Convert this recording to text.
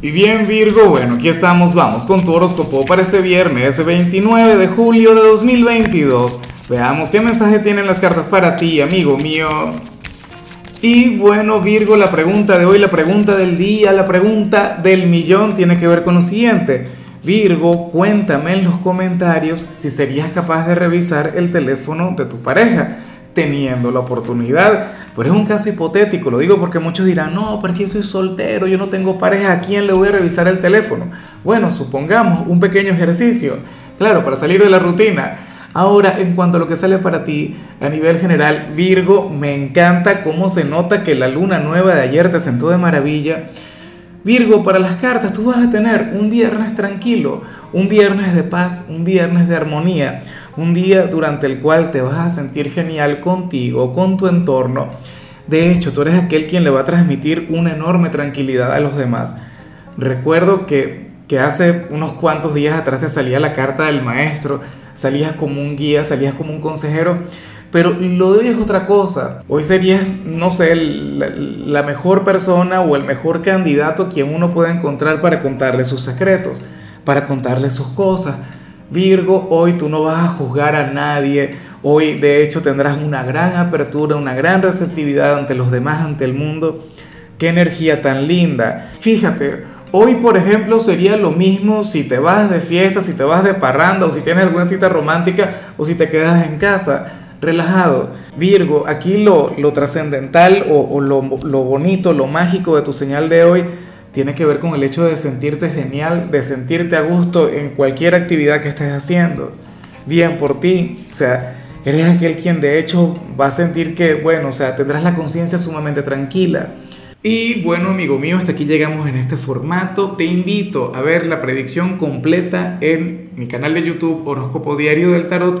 Y bien Virgo, bueno, aquí estamos, vamos con tu horóscopo para este viernes 29 de julio de 2022. Veamos qué mensaje tienen las cartas para ti, amigo mío. Y bueno Virgo, la pregunta de hoy, la pregunta del día, la pregunta del millón tiene que ver con lo siguiente. Virgo, cuéntame en los comentarios si serías capaz de revisar el teléfono de tu pareja teniendo la oportunidad. Pero es un caso hipotético, lo digo porque muchos dirán, no, pero yo estoy soltero, yo no tengo pareja, ¿a quién le voy a revisar el teléfono? Bueno, supongamos un pequeño ejercicio, claro, para salir de la rutina. Ahora, en cuanto a lo que sale para ti a nivel general, Virgo, me encanta cómo se nota que la luna nueva de ayer te sentó de maravilla. Virgo, para las cartas tú vas a tener un viernes tranquilo, un viernes de paz, un viernes de armonía, un día durante el cual te vas a sentir genial contigo, con tu entorno. De hecho, tú eres aquel quien le va a transmitir una enorme tranquilidad a los demás. Recuerdo que, que hace unos cuantos días atrás te salía la carta del maestro, salías como un guía, salías como un consejero, pero lo de hoy es otra cosa. Hoy serías, no sé, la, la, mejor persona o el mejor candidato quien uno puede encontrar para contarle sus secretos, para contarle sus cosas. Virgo, hoy tú no vas a juzgar a nadie. Hoy de hecho tendrás una gran apertura, una gran receptividad ante los demás, ante el mundo. Qué energía tan linda. Fíjate, hoy por ejemplo sería lo mismo si te vas de fiesta, si te vas de parranda o si tienes alguna cita romántica o si te quedas en casa relajado. Virgo, aquí lo, lo trascendental o, lo, lo, bonito, lo mágico de tu señal de hoy tiene que ver con el hecho de sentirte genial, de sentirte a gusto en cualquier actividad que estés haciendo. Bien por ti, o sea, eres aquel quien de hecho va a sentir que, bueno, o sea, tendrás la conciencia sumamente tranquila. Y bueno, amigo mío, hasta aquí llegamos en este formato. Te invito a ver la predicción completa en mi canal de YouTube Horóscopo Diario del Tarot